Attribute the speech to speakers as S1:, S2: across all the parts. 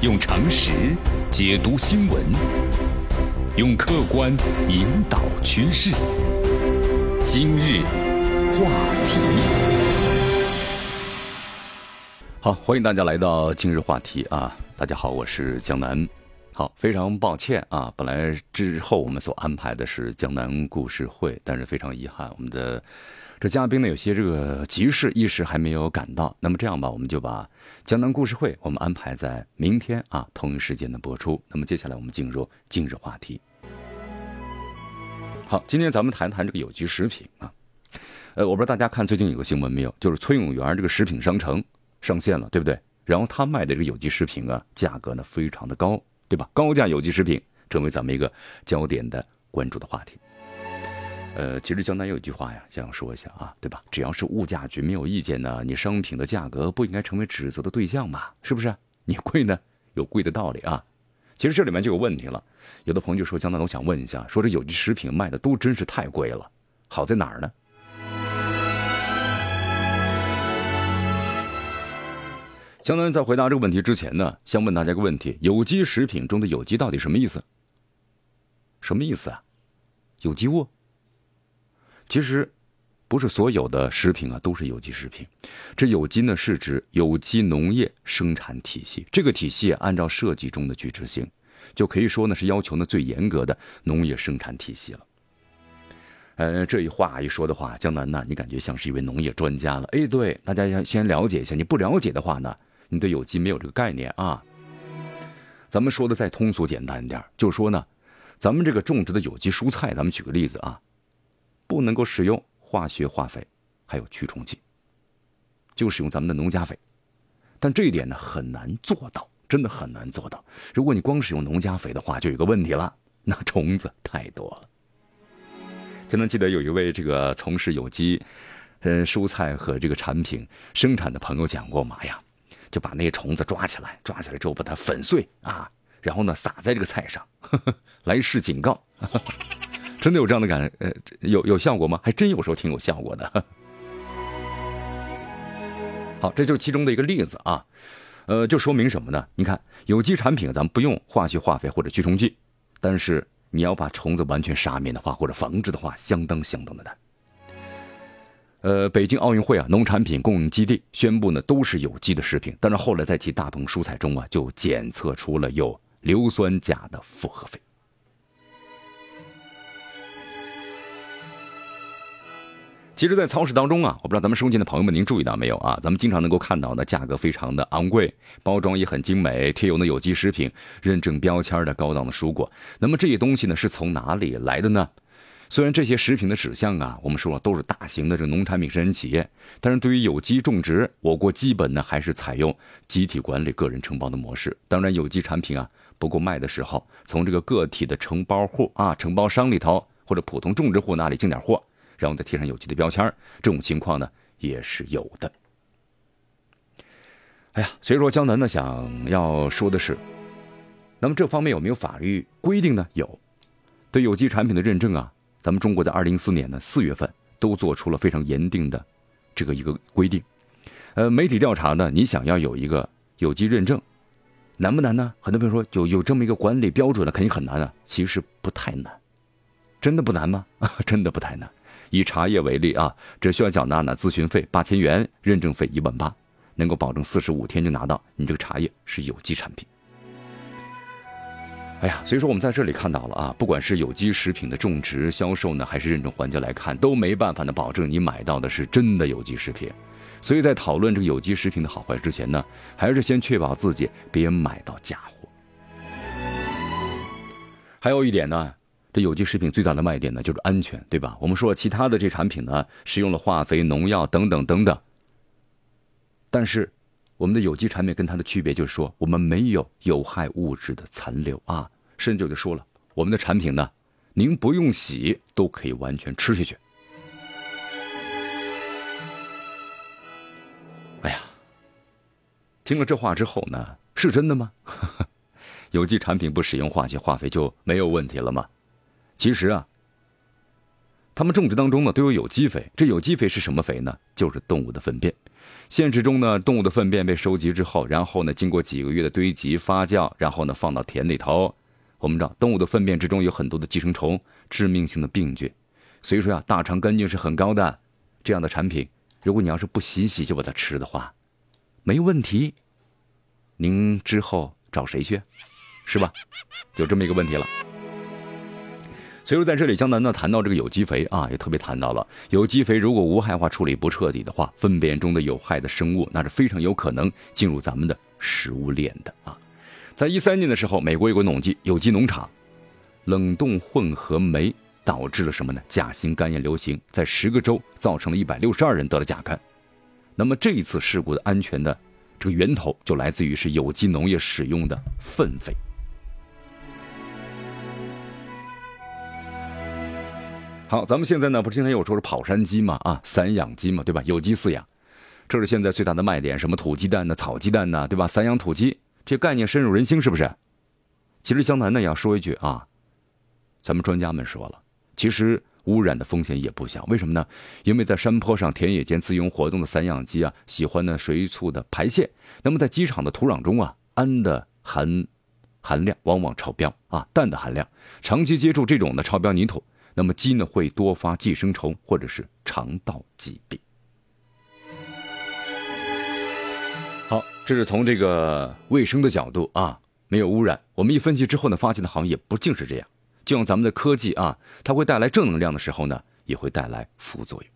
S1: 用常识解读新闻，用客观引导趋势。今日话题，好，欢迎大家来到今日话题啊！大家好，我是江南。好，非常抱歉啊，本来之后我们所安排的是江南故事会，但是非常遗憾，我们的。这嘉宾呢，有些这个急事一时还没有赶到。那么这样吧，我们就把江南故事会我们安排在明天啊同一时间的播出。那么接下来我们进入今日话题。好，今天咱们谈谈这个有机食品啊。呃，我不知道大家看最近有个新闻没有，就是崔永元这个食品商城上线了，对不对？然后他卖的这个有机食品啊，价格呢非常的高，对吧？高价有机食品成为咱们一个焦点的关注的话题。呃，其实江南有一句话呀，想要说一下啊，对吧？只要是物价局没有意见呢，你商品的价格不应该成为指责的对象吧？是不是？你贵呢，有贵的道理啊。其实这里面就有问题了。有的朋友就说，江南，我想问一下，说这有机食品卖的都真是太贵了，好在哪儿呢？江南在回答这个问题之前呢，先问大家一个问题：有机食品中的有机到底什么意思？什么意思啊？有机物？其实，不是所有的食品啊都是有机食品。这有机呢是指有机农业生产体系。这个体系按照设计中的去执行，就可以说呢是要求呢最严格的农业生产体系了。呃，这一话一说的话，江南呢，你感觉像是一位农业专家了。哎，对，大家要先了解一下。你不了解的话呢，你对有机没有这个概念啊。咱们说的再通俗简单一点，就是说呢，咱们这个种植的有机蔬菜，咱们举个例子啊。不能够使用化学化肥，还有驱虫剂，就使用咱们的农家肥。但这一点呢很难做到，真的很难做到。如果你光使用农家肥的话，就有个问题了，那虫子太多了。就能记得有一位这个从事有机，呃蔬菜和这个产品生产的朋友讲过嘛呀，就把那些虫子抓起来，抓起来之后把它粉碎啊，然后呢撒在这个菜上，来示警告。真的有这样的感，呃，有有效果吗？还真有时候挺有效果的。好，这就是其中的一个例子啊，呃，就说明什么呢？你看，有机产品咱们不用化学化肥或者驱虫剂，但是你要把虫子完全杀灭的话，或者防治的话，相当相当的难。呃，北京奥运会啊，农产品供应基地宣布呢，都是有机的食品，但是后来在其大棚蔬菜中啊，就检测出了有硫酸钾的复合肥。其实，在超市当中啊，我不知道咱们收件的朋友们您注意到没有啊？咱们经常能够看到的价格非常的昂贵，包装也很精美，贴有的有机食品认证标签的高档的蔬果。那么这些东西呢，是从哪里来的呢？虽然这些食品的指向啊，我们说了都是大型的这农产品生产企业，但是对于有机种植，我国基本呢还是采用集体管理、个人承包的模式。当然，有机产品啊不够卖的时候，从这个个体的承包户啊、承包商里头或者普通种植户那里进点货。然后再贴上有机的标签这种情况呢也是有的。哎呀，所以说江南呢想要说的是，那么这方面有没有法律规定呢？有，对有机产品的认证啊，咱们中国在二零一四年呢四月份都做出了非常严定的这个一个规定。呃，媒体调查呢，你想要有一个有机认证，难不难呢？很多朋友说有有这么一个管理标准呢，肯定很难啊。其实不太难，真的不难吗？真的不太难。以茶叶为例啊，只需要缴纳呢咨询费八千元，认证费一万八，能够保证四十五天就拿到你这个茶叶是有机产品。哎呀，所以说我们在这里看到了啊，不管是有机食品的种植、销售呢，还是认证环节来看，都没办法呢保证你买到的是真的有机食品。所以在讨论这个有机食品的好坏之前呢，还是先确保自己别买到假货。还有一点呢。有机食品最大的卖点呢，就是安全，对吧？我们说其他的这产品呢，使用了化肥、农药等等等等。但是，我们的有机产品跟它的区别就是说，我们没有有害物质的残留啊。甚至就说了，我们的产品呢，您不用洗都可以完全吃下去。哎呀，听了这话之后呢，是真的吗？有机产品不使用化学化肥就没有问题了吗？其实啊，他们种植当中呢都有有机肥。这有机肥是什么肥呢？就是动物的粪便。现实中呢，动物的粪便被收集之后，然后呢，经过几个月的堆积发酵，然后呢，放到田里头。我们知道，动物的粪便之中有很多的寄生虫、致命性的病菌，所以说呀，大肠杆菌是很高的。这样的产品，如果你要是不洗洗就把它吃的话，没问题。您之后找谁去？是吧？有这么一个问题了。所以说，在这里，江南呢谈到这个有机肥啊，也特别谈到了有机肥如果无害化处理不彻底的话，粪便中的有害的生物那是非常有可能进入咱们的食物链的啊。在一三年的时候，美国有个统计，有机农场冷冻混合酶导致了什么呢？甲型肝炎流行，在十个州造成了一百六十二人得了甲肝。那么这一次事故的安全的这个源头就来自于是有机农业使用的粪肥。好，咱们现在呢，不是经常有说是跑山鸡嘛，啊，散养鸡嘛，对吧？有机饲养，这是现在最大的卖点。什么土鸡蛋呢，草鸡蛋呢，对吧？散养土鸡，这概念深入人心，是不是？其实江南呢要说一句啊，咱们专家们说了，其实污染的风险也不小。为什么呢？因为在山坡上、田野间自由活动的散养鸡啊，喜欢呢随处的排泄，那么在机场的土壤中啊，氨的含含量往往超标啊，氮的含量，长期接触这种的超标泥土。那么鸡呢会多发寄生虫或者是肠道疾病。好，这是从这个卫生的角度啊，没有污染。我们一分析之后呢，发现的行业不尽是这样。就像咱们的科技啊，它会带来正能量的时候呢，也会带来副作用。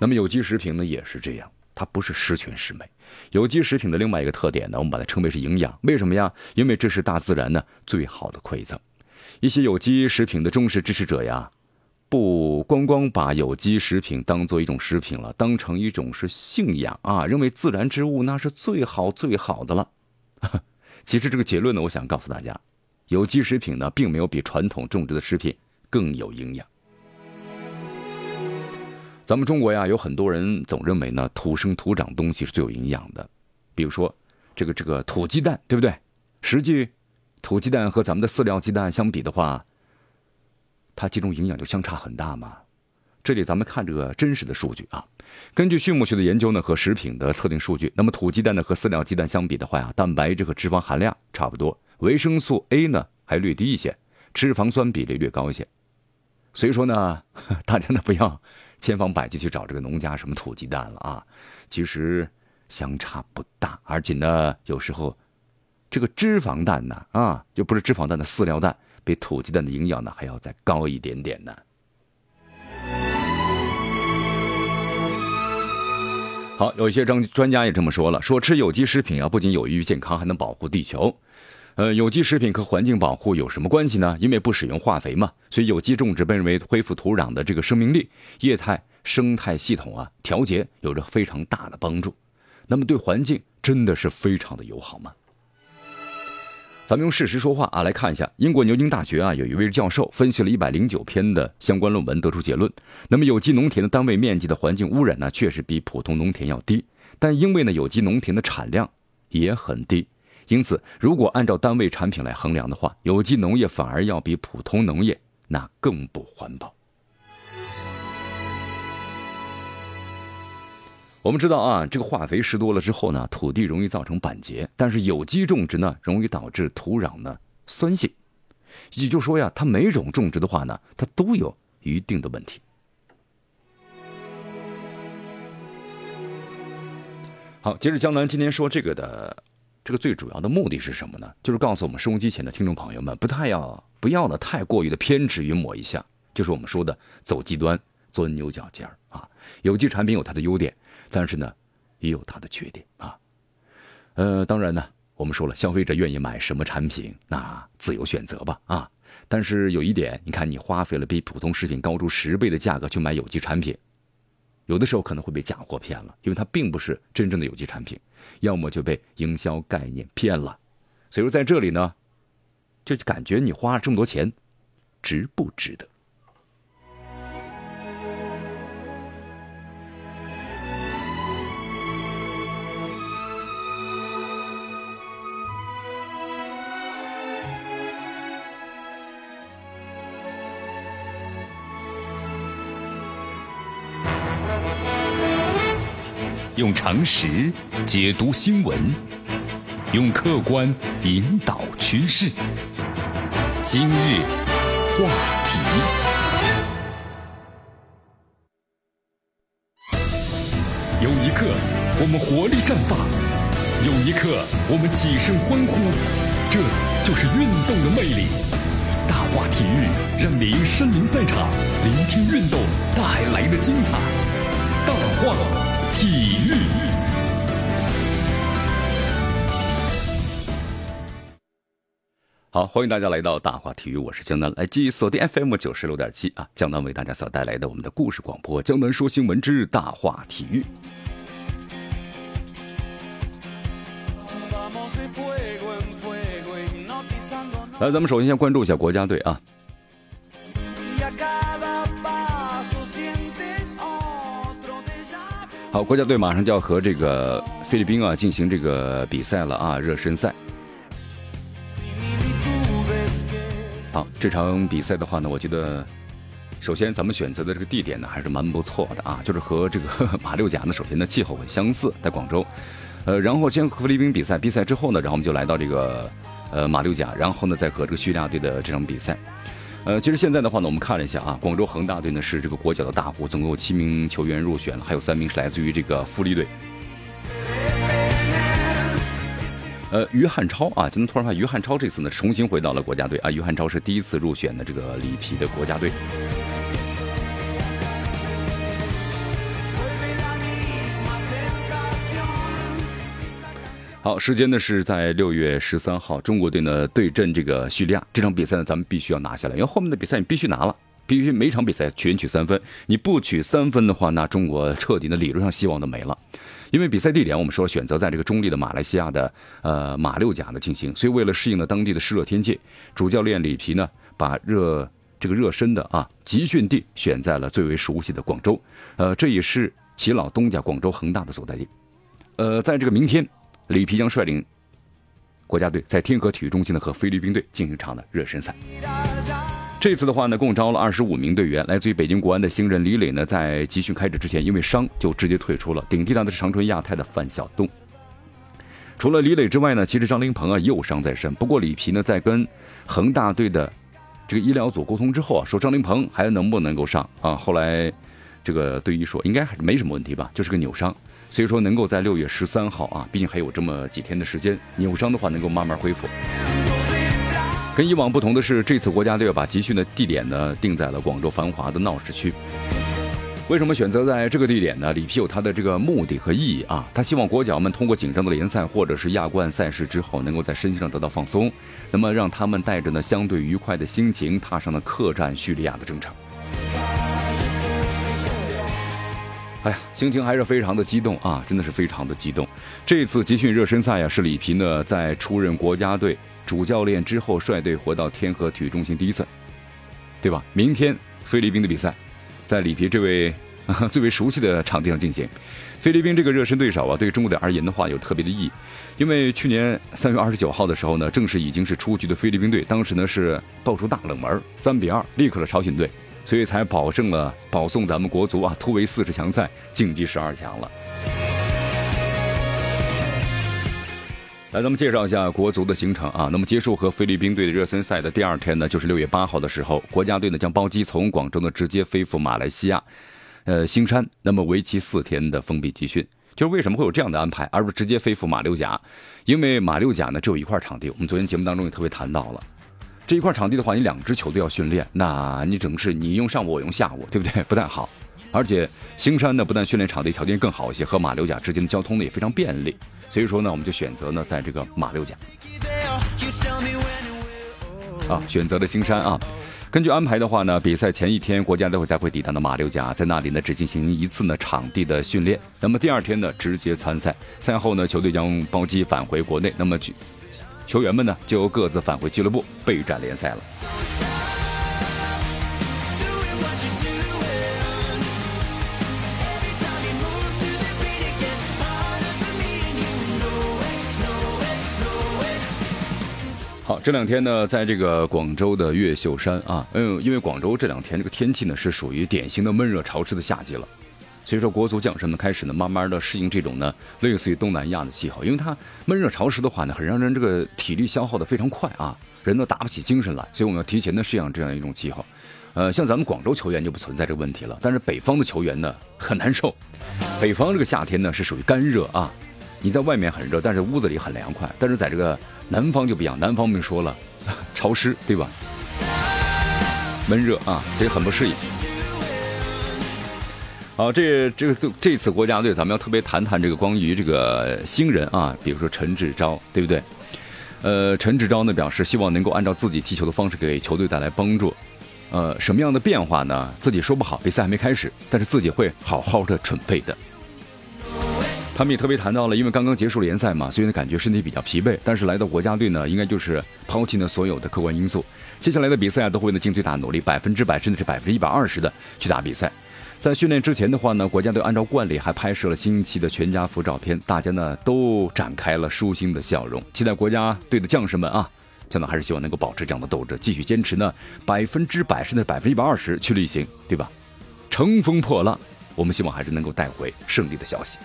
S1: 那么有机食品呢也是这样，它不是十全十美。有机食品的另外一个特点呢，我们把它称为是营养。为什么呀？因为这是大自然呢最好的馈赠。一些有机食品的忠实支持者呀，不光光把有机食品当做一种食品了，当成一种是信仰啊，认为自然之物那是最好最好的了。其实这个结论呢，我想告诉大家，有机食品呢，并没有比传统种植的食品更有营养。咱们中国呀，有很多人总认为呢，土生土长东西是最有营养的，比如说这个这个土鸡蛋，对不对？实际。土鸡蛋和咱们的饲料鸡蛋相比的话，它其中营养就相差很大嘛。这里咱们看这个真实的数据啊，根据畜牧学的研究呢和食品的测定数据，那么土鸡蛋呢和饲料鸡蛋相比的话呀，蛋白质和脂肪含量差不多，维生素 A 呢还略低一些，脂肪酸比例略高一些。所以说呢，大家呢不要千方百计去找这个农家什么土鸡蛋了啊，其实相差不大，而且呢有时候。这个脂肪蛋呢，啊，就不是脂肪蛋的饲料蛋，比土鸡蛋的营养呢还要再高一点点呢。好，有一些专专家也这么说了，说吃有机食品啊，不仅有益于健康，还能保护地球。呃，有机食品和环境保护有什么关系呢？因为不使用化肥嘛，所以有机种植被认为恢复土壤的这个生命力、液态生态系统啊调节有着非常大的帮助。那么对环境真的是非常的友好吗？咱们用事实说话啊，来看一下英国牛津大学啊，有一位教授分析了一百零九篇的相关论文，得出结论。那么有机农田的单位面积的环境污染呢，确实比普通农田要低，但因为呢有机农田的产量也很低，因此如果按照单位产品来衡量的话，有机农业反而要比普通农业那更不环保。我们知道啊，这个化肥施多了之后呢，土地容易造成板结；但是有机种植呢，容易导致土壤呢酸性。也就是说呀，它每种种植的话呢，它都有一定的问题。好，接着江南今天说这个的这个最主要的目的是什么呢？就是告诉我们收音机前的听众朋友们，不太要不要呢太过于的偏执于某一项，就是我们说的走极端、钻牛角尖儿啊。有机产品有它的优点。但是呢，也有它的缺点啊。呃，当然呢，我们说了，消费者愿意买什么产品，那自由选择吧啊。但是有一点，你看，你花费了比普通食品高出十倍的价格去买有机产品，有的时候可能会被假货骗了，因为它并不是真正的有机产品，要么就被营销概念骗了。所以说，在这里呢，就感觉你花了这么多钱，值不值得？
S2: 用常识解读新闻，用客观引导趋势。今日话题，有一刻我们活力绽放，有一刻我们起身欢呼，这就是运动的魅力。大话体育让您身临赛场，聆听运动带来的精彩。大话体育，
S1: 好，欢迎大家来到大话体育，我是江南，来继续锁定 FM 九十六点七啊，江南为大家所带来的我们的故事广播，江南说新闻之大话体育。来，咱们首先先关注一下国家队啊。好，国家队马上就要和这个菲律宾啊进行这个比赛了啊，热身赛。好，这场比赛的话呢，我觉得，首先咱们选择的这个地点呢还是蛮不错的啊，就是和这个 马六甲呢，首先呢气候很相似，在广州。呃，然后先和菲律宾比赛，比赛之后呢，然后我们就来到这个呃马六甲，然后呢再和这个叙利亚队的这场比赛。呃，其实现在的话呢，我们看了一下啊，广州恒大队呢是这个国脚的大户，总共有七名球员入选了，还有三名是来自于这个富力队。呃，于汉超啊，今天突然发现于汉超这次呢重新回到了国家队啊，于汉超是第一次入选的这个里皮的国家队。好，时间呢是在六月十三号，中国队呢对阵这个叙利亚。这场比赛呢，咱们必须要拿下来，因为后面的比赛你必须拿了，必须每场比赛全取三分。你不取三分的话，那中国彻底的理论上希望都没了。因为比赛地点我们说选择在这个中立的马来西亚的呃马六甲的进行，所以为了适应了当地的湿热天气，主教练里皮呢把热这个热身的啊集训地选在了最为熟悉的广州，呃，这也是其老东家广州恒大的所在地。呃，在这个明天。里皮将率领国家队在天河体育中心呢和菲律宾队进行一场的热身赛。这次的话呢，共招了二十五名队员，来自于北京国安的新人李磊呢，在集训开始之前因为伤就直接退出了。顶替他的是长春亚泰的范晓东。除了李磊之外呢，其实张琳芃啊又伤在身。不过里皮呢在跟恒大队的这个医疗组沟通之后啊，说张琳芃还能不能够上啊？后来这个队医说应该还是没什么问题吧，就是个扭伤。所以说，能够在六月十三号啊，毕竟还有这么几天的时间，扭伤的话能够慢慢恢复。跟以往不同的是，这次国家队把集训的地点呢定在了广州繁华的闹市区。为什么选择在这个地点呢？里皮有他的这个目的和意义啊，他希望国脚们通过紧张的联赛或者是亚冠赛事之后，能够在身心上得到放松，那么让他们带着呢相对愉快的心情，踏上了客战叙利亚的征程。哎呀，心情还是非常的激动啊，真的是非常的激动。这次集训热身赛呀，是里皮呢在出任国家队主教练之后，率队回到天河体育中心第一次，对吧？明天菲律宾的比赛，在里皮这位 最为熟悉的场地上进行。菲律宾这个热身对手啊，对中国队而言的话有特别的意义，因为去年三月二十九号的时候呢，正是已经是出局的菲律宾队，当时呢是爆出大冷门，三比二力克了朝鲜队。所以才保证了保送咱们国足啊突围四十强赛晋级十二强了。来，咱们介绍一下国足的行程啊。那么结束和菲律宾队的热身赛的第二天呢，就是六月八号的时候，国家队呢将包机从广州呢直接飞赴马来西亚，呃，新山。那么为期四天的封闭集训，就是为什么会有这样的安排，而不是直接飞赴马六甲？因为马六甲呢只有一块场地，我们昨天节目当中也特别谈到了。这一块场地的话，你两支球队要训练，那你整是你用上午，我用下午，对不对？不太好。而且兴山呢，不但训练场地条件更好一些，和马六甲之间的交通呢也非常便利。所以说呢，我们就选择呢在这个马六甲啊，选择了兴山啊。根据安排的话呢，比赛前一天国家队会再会抵达的马六甲，在那里呢只进行一次呢场地的训练。那么第二天呢直接参赛，赛后呢球队将包机返回国内。那么去。球员们呢，就各自返回俱乐部备战联赛了。好，这两天呢，在这个广州的越秀山啊，嗯，因为广州这两天这个天气呢，是属于典型的闷热潮湿的夏季了。所以说国足将士们开始呢，慢慢的适应这种呢，类似于东南亚的气候，因为它闷热潮湿的话呢，很让人这个体力消耗的非常快啊，人都打不起精神来，所以我们要提前的适应这样一种气候。呃，像咱们广州球员就不存在这个问题了，但是北方的球员呢很难受，北方这个夏天呢是属于干热啊，你在外面很热，但是屋子里很凉快，但是在这个南方就不一样，南方们说了，潮湿对吧？闷热啊，所以很不适应。好，这这个这次国家队，咱们要特别谈谈这个关于这个新人啊，比如说陈志钊，对不对？呃，陈志钊呢表示希望能够按照自己踢球的方式给球队带来帮助。呃，什么样的变化呢？自己说不好，比赛还没开始，但是自己会好好的准备的。他们也特别谈到了，因为刚刚结束联赛嘛，所以呢感觉身体比较疲惫。但是来到国家队呢，应该就是抛弃了所有的客观因素，接下来的比赛啊都会呢尽最大努力，百分之百甚至是百分之一百二十的去打比赛。在训练之前的话呢，国家队按照惯例还拍摄了新一期的全家福照片，大家呢都展开了舒心的笑容。期待国家队的将士们啊，真的还是希望能够保持这样的斗志，继续坚持呢百分之百甚至百分之一百二十去履行，对吧？乘风破浪，我们希望还是能够带回胜利的消息。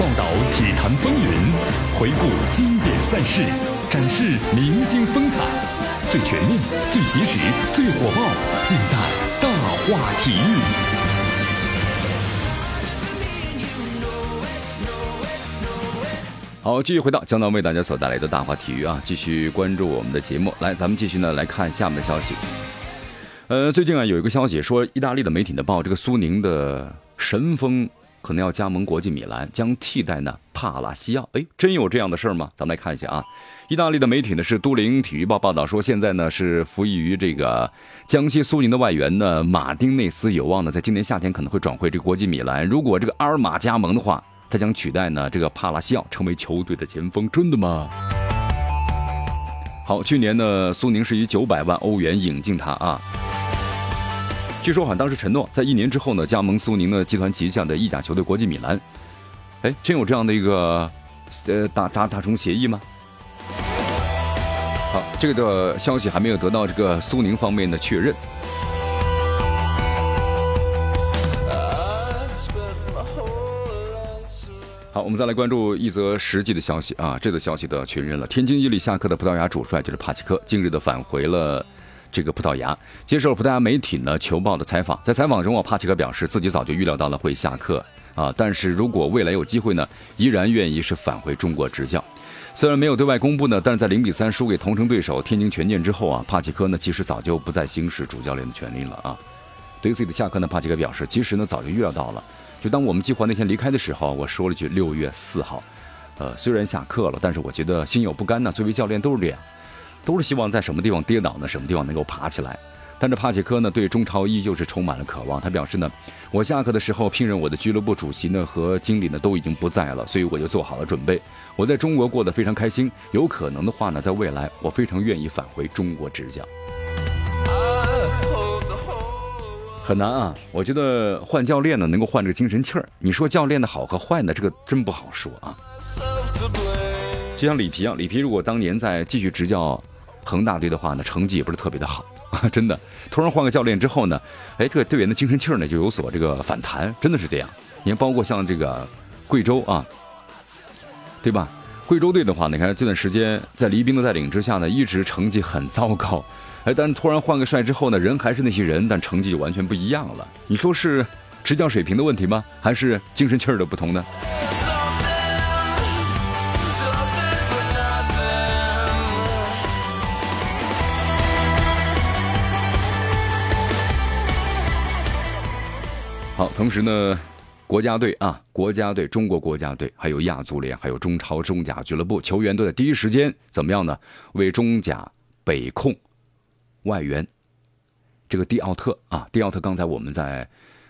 S2: 报道体坛风云，回顾经典赛事。展示明星风采，最全面、最及时、最火爆，尽在大话体育。
S1: 好，继续回到江南为大家所带来的大话体育啊，继续关注我们的节目。来，咱们继续呢来看下面的消息。呃，最近啊有一个消息说，意大利的媒体呢报这个苏宁的神锋可能要加盟国际米兰，将替代呢帕拉西奥。哎，真有这样的事儿吗？咱们来看一下啊。意大利的媒体呢是都灵体育报报道说，现在呢是服役于这个江西苏宁的外援呢马丁内斯有望呢在今年夏天可能会转会这个国际米兰。如果这个阿尔马加盟的话，他将取代呢这个帕拉西奥成为球队的前锋。真的吗？好，去年呢苏宁是以九百万欧元引进他啊。据说好像当时承诺在一年之后呢加盟苏宁的集团旗下的意甲球队国际米兰。哎，真有这样的一个呃达达达成协议吗？好，这个的消息还没有得到这个苏宁方面的确认。好，我们再来关注一则实际的消息啊，这则消息的确认了。天津伊利下克的葡萄牙主帅就是帕奇科，近日的返回了这个葡萄牙，接受了葡萄牙媒体呢球报的采访。在采访中啊，帕奇科表示自己早就预料到了会下课啊，但是如果未来有机会呢，依然愿意是返回中国执教。虽然没有对外公布呢，但是在零比三输给同城对手天津权健之后啊，帕奇科呢其实早就不再行使主教练的权利了啊。对于自己的下课呢，帕奇科表示，其实呢早就预料到了。就当我们计划那天离开的时候，我说了句六月四号。呃，虽然下课了，但是我觉得心有不甘呢。作为教练都是这样，都是希望在什么地方跌倒呢，什么地方能够爬起来。但是帕切科呢，对中超依旧是充满了渴望。他表示呢，我下课的时候聘任我的俱乐部主席呢和经理呢都已经不在了，所以我就做好了准备。我在中国过得非常开心，有可能的话呢，在未来我非常愿意返回中国执教。很难啊，我觉得换教练呢能够换这个精神气儿。你说教练的好和坏呢，这个真不好说啊。就像里皮啊，里皮如果当年在继续执教。恒大队的话呢，成绩也不是特别的好啊，真的。突然换个教练之后呢，哎，这个队员的精神气儿呢就有所这个反弹，真的是这样。你看，包括像这个贵州啊，对吧？贵州队的话，你看这段时间在黎兵的带领之下呢，一直成绩很糟糕。哎，但是突然换个帅之后呢，人还是那些人，但成绩就完全不一样了。你说是执教水平的问题吗？还是精神气儿的不同呢？好，同时呢，国家队啊，国家队，中国国家队，还有亚足联，还有中超、中甲俱乐部球员都在第一时间怎么样呢？为中甲北控外援这个蒂奥特啊，蒂奥特刚才我们在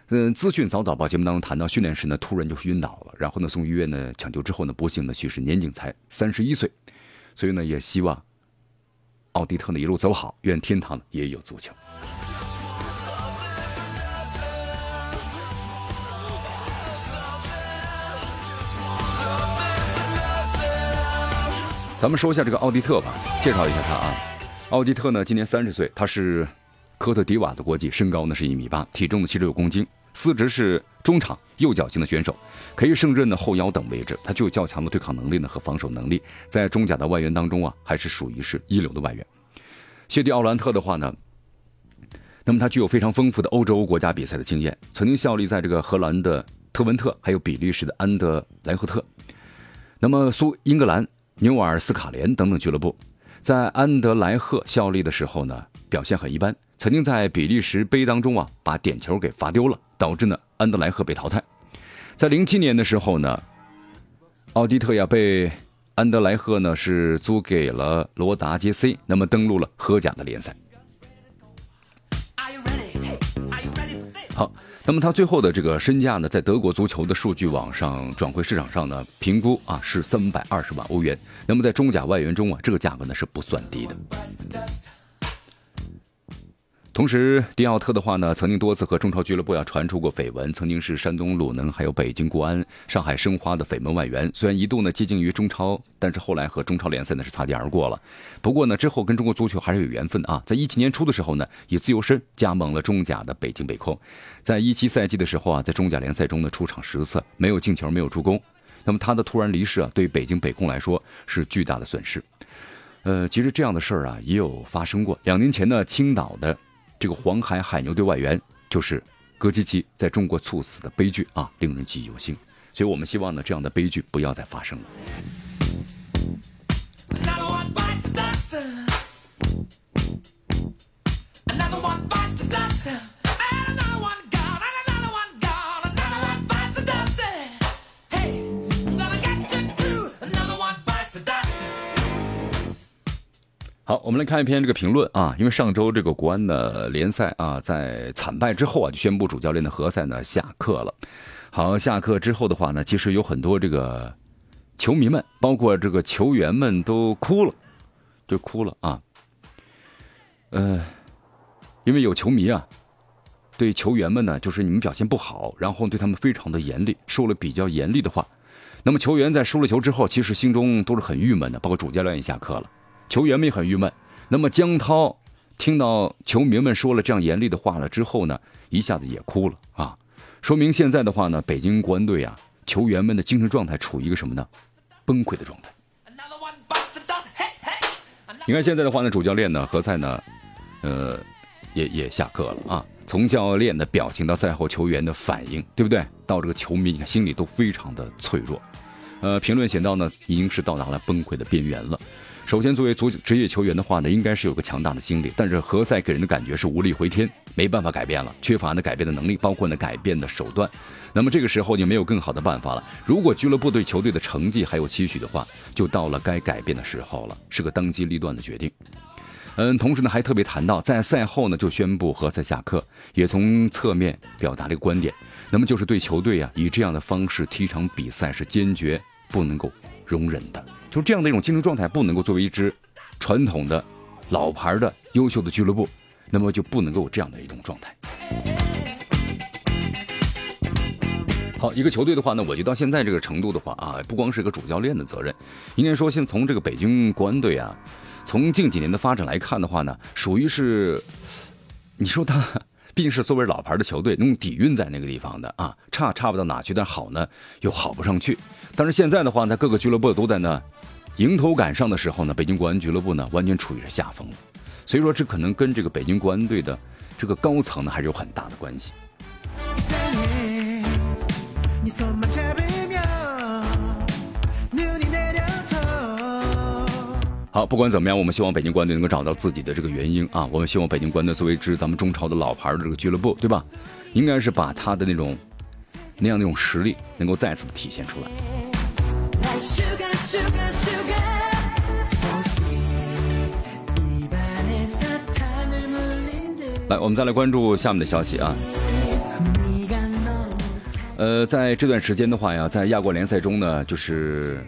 S1: 嗯资讯早早报节目当中谈到，训练时呢突然就晕倒了，然后呢送医院呢抢救之后呢不幸的去世，年仅才三十一岁，所以呢也希望奥迪特呢一路走好，愿天堂也有足球。咱们说一下这个奥迪特吧，介绍一下他啊。奥迪特呢今年三十岁，他是科特迪瓦的国籍，身高呢是一米八，体重呢七十六公斤，司职是中场右脚型的选手，可以胜任的后腰等位置。他具有较强的对抗能力呢和防守能力，在中甲的外援当中啊，还是属于是一流的外援。谢蒂奥兰特的话呢，那么他具有非常丰富的欧洲国家比赛的经验，曾经效力在这个荷兰的特文特，还有比利时的安德莱赫特，那么苏英格兰纽尔斯卡连等等俱乐部。在安德莱赫效力的时候呢，表现很一般，曾经在比利时杯当中啊，把点球给罚丢了，导致呢安德莱赫被淘汰。在零七年的时候呢，奥迪特呀被安德莱赫呢是租给了罗达杰 C，那么登陆了荷甲的联赛。好。那么他最后的这个身价呢，在德国足球的数据网上转会市场上呢，评估啊是三百二十万欧元。那么在中甲外援中啊，这个价格呢是不算低的。同时，迪奥特的话呢，曾经多次和中超俱乐部要传出过绯闻，曾经是山东鲁能、还有北京国安、上海申花的绯闻外援。虽然一度呢接近于中超，但是后来和中超联赛呢是擦肩而过了。不过呢，之后跟中国足球还是有缘分啊。在一七年初的时候呢，以自由身加盟了中甲的北京北控。在一七赛季的时候啊，在中甲联赛中呢出场十次，没有进球，没有助攻。那么他的突然离世啊，对北京北控来说是巨大的损失。呃，其实这样的事儿啊也有发生过。两年前呢，青岛的。这个黄海海牛队外援就是戈基奇在中国猝死的悲剧啊，令人记忆犹新。所以我们希望呢，这样的悲剧不要再发生了。好，我们来看一篇这个评论啊，因为上周这个国安的联赛啊，在惨败之后啊，就宣布主教练的何塞呢下课了。好，下课之后的话呢，其实有很多这个球迷们，包括这个球员们都哭了，就哭了啊。呃，因为有球迷啊，对球员们呢，就是你们表现不好，然后对他们非常的严厉，说了比较严厉的话。那么球员在输了球之后，其实心中都是很郁闷的，包括主教练也下课了。球员们也很郁闷。那么江涛听到球迷们说了这样严厉的话了之后呢，一下子也哭了啊，说明现在的话呢，北京国安队啊，球员们的精神状态处于一个什么呢？崩溃的状态。你看现在的话呢，主教练呢何塞呢，呃，也也下课了啊。从教练的表情到赛后球员的反应，对不对？到这个球迷，你看心里都非常的脆弱。呃，评论写到呢，已经是到达了崩溃的边缘了。首先，作为足职业球员的话呢，应该是有个强大的心理。但是何塞给人的感觉是无力回天，没办法改变了，缺乏呢改变的能力，包括呢改变的手段。那么这个时候就没有更好的办法了。如果俱乐部对球队的成绩还有期许的话，就到了该改变的时候了，是个当机立断的决定。嗯，同时呢还特别谈到，在赛后呢就宣布何塞下课，也从侧面表达了一个观点，那么就是对球队啊以这样的方式踢场比赛是坚决不能够容忍的。就这样的一种精神状态，不能够作为一支传统的、老牌的、优秀的俱乐部，那么就不能够有这样的一种状态。好，一个球队的话呢，我觉得到现在这个程度的话啊，不光是一个主教练的责任，应该说，现从这个北京国安队啊，从近几年的发展来看的话呢，属于是，你说他毕竟是作为老牌的球队，那种底蕴在那个地方的啊，差差不到哪去，但好呢又好不上去。但是现在的话呢，各个俱乐部都在呢迎头赶上的时候呢，北京国安俱乐部呢完全处于下风，所以说这可能跟这个北京国安队的这个高层呢还是有很大的关系。好，不管怎么样，我们希望北京国安队能够找到自己的这个原因啊。我们希望北京国安队作为一支咱们中超的老牌的这个俱乐部，对吧？应该是把他的那种那样那种实力能够再次的体现出来。来，我们再来关注下面的消息啊。呃，在这段时间的话呀，在亚冠联赛中呢，就是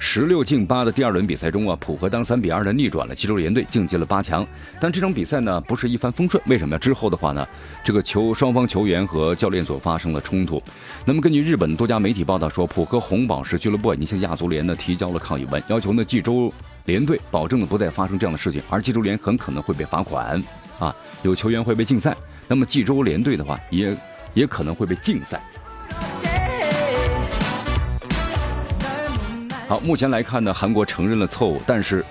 S1: 十六进八的第二轮比赛中啊，浦和当三比二的逆转了济州联队，晋级了八强。但这场比赛呢，不是一帆风顺。为什么？之后的话呢，这个球双方球员和教练组发生了冲突。那么，根据日本多家媒体报道说，浦和红宝石俱乐部已经向亚足联呢提交了抗议文，要求呢济州联队保证了不再发生这样的事情，而济州联很可能会被罚款，啊，有球员会被禁赛。那么济州联队的话，也也可能会被禁赛。好，目前来看呢，韩国承认了错误，但是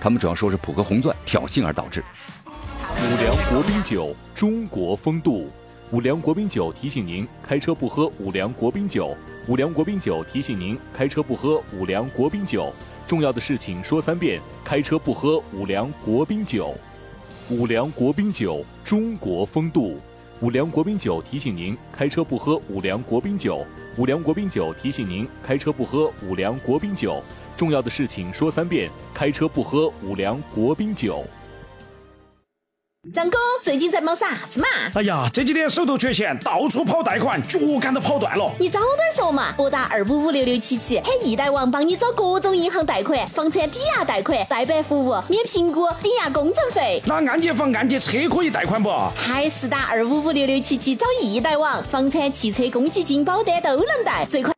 S1: 他们主要说是普和红钻挑衅而导致。
S3: 五粮国宾酒，中国风度。五粮国宾酒提醒您：开车不喝五粮国宾酒。五粮国宾酒提醒您：开车不喝五粮国宾酒。重要的事情说三遍：开车不喝五粮国宾酒。五粮国宾酒，中国风度。五粮国宾酒提醒您：开车不喝五粮国宾酒。五粮国宾酒提醒您：开车不喝五粮国宾酒。重要的事情说三遍：开车不喝五粮国宾酒。
S4: 张哥，最近在忙啥子嘛？
S5: 哎呀，这几天手头缺钱，到处跑贷款，脚杆都跑断了。
S4: 你早点说嘛！拨打二五五六六七七，喊易贷网帮你找各种银行贷款，房产抵押贷款、代办服务、免评估、抵押工程费。
S5: 那按揭房、按揭车可以贷款不？
S4: 还是打二五五六六七七找易贷网，房产、汽车公积金、保单都能贷，最快。